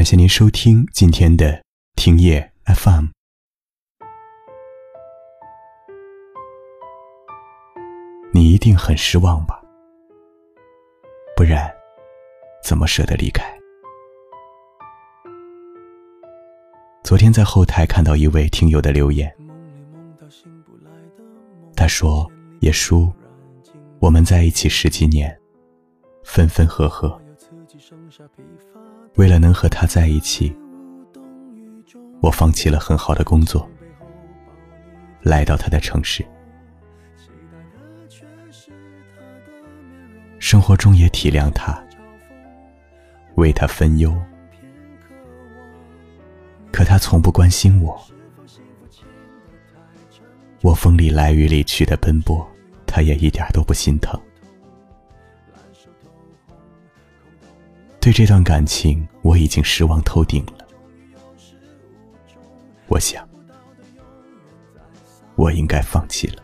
感谢您收听今天的听夜 FM。你一定很失望吧？不然，怎么舍得离开？昨天在后台看到一位听友的留言，他说：“叶叔，我们在一起十几年，分分合合，为了能和他在一起，我放弃了很好的工作，来到他的城市。生活中也体谅他，为他分忧。”可他从不关心我，我风里来雨里去的奔波，他也一点都不心疼。对这段感情，我已经失望透顶了。我想，我应该放弃了。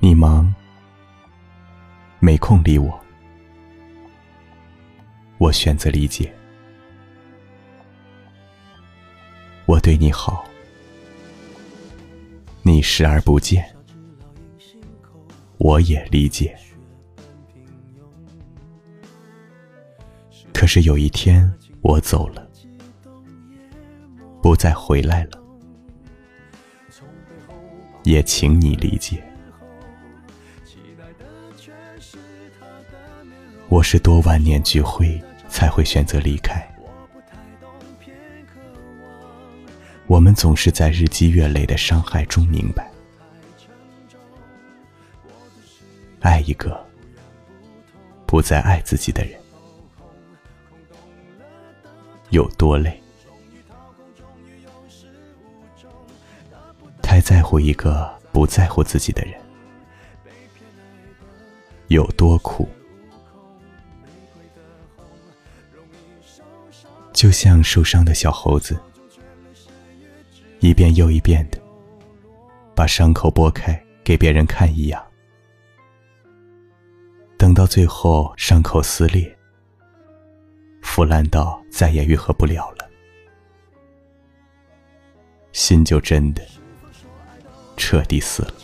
你忙，没空理我，我选择理解。我对你好，你视而不见，我也理解。可是有一天，我走了。不再回来了，也请你理解。我是多万念俱灰，才会选择离开。我们总是在日积月累的伤害中明白，爱一个不再爱自己的人有多累。太在乎一个不在乎自己的人，有多苦？就像受伤的小猴子，一遍又一遍的把伤口剥开给别人看一样，等到最后伤口撕裂，腐烂到再也愈合不了了，心就真的。彻底死了。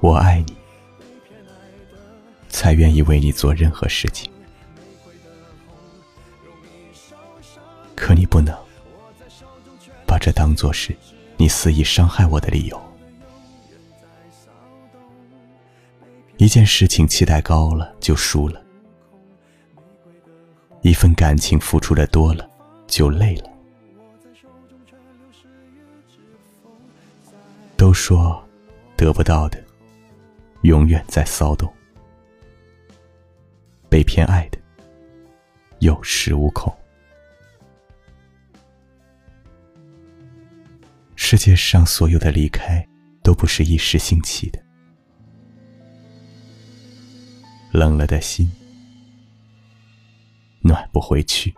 我爱你，才愿意为你做任何事情。可你不能把这当作是你肆意伤害我的理由。一件事情期待高了就输了，一份感情付出的多了就累了。都说得不到的永远在骚动，被偏爱的有恃无恐。世界上所有的离开都不是一时兴起的。冷了的心，暖不回去；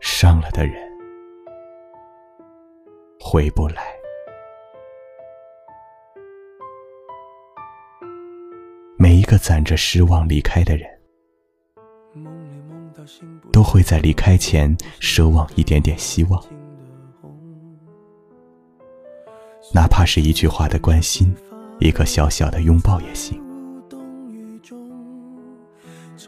伤了的人，回不来。每一个攒着失望离开的人，都会在离开前奢望一点点希望，哪怕是一句话的关心。一个小小的拥抱也行，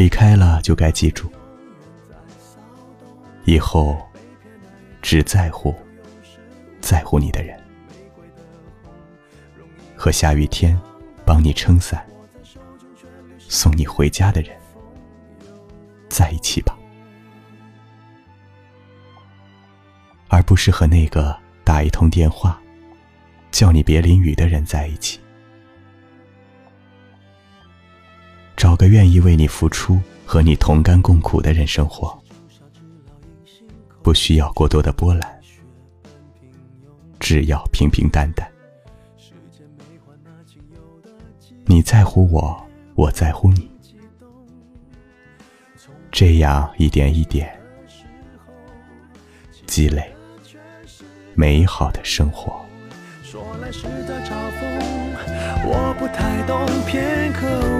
离开了就该记住，以后只在乎在乎你的人，和下雨天帮你撑伞、送你回家的人在一起吧，而不是和那个打一通电话叫你别淋雨的人在一起。找个愿意为你付出、和你同甘共苦的人生活。不需要过多的波澜，只要平平淡淡。你在乎我，我在乎你，这样一点一点积累美好的生活。说来是在嘲讽，我不太懂，偏渴望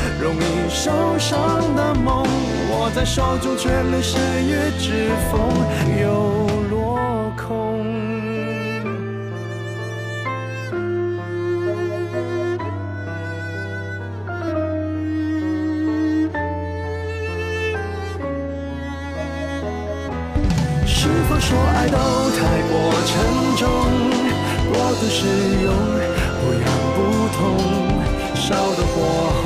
容易受伤的梦，握在手中却流失于指缝，又落空。是否说爱都太过沉重？过度使用，不痒不痛，烧得火红，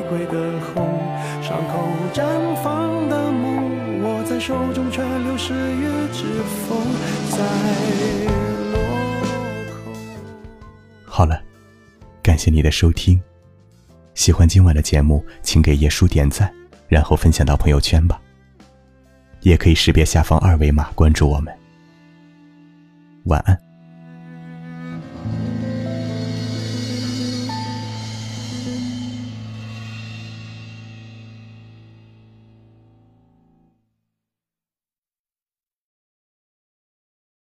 玫瑰的红，伤口绽放的梦，握在手中却流失于指缝，在落。好了，感谢你的收听。喜欢今晚的节目，请给叶叔点赞，然后分享到朋友圈吧。也可以识别下方二维码关注我们。晚安。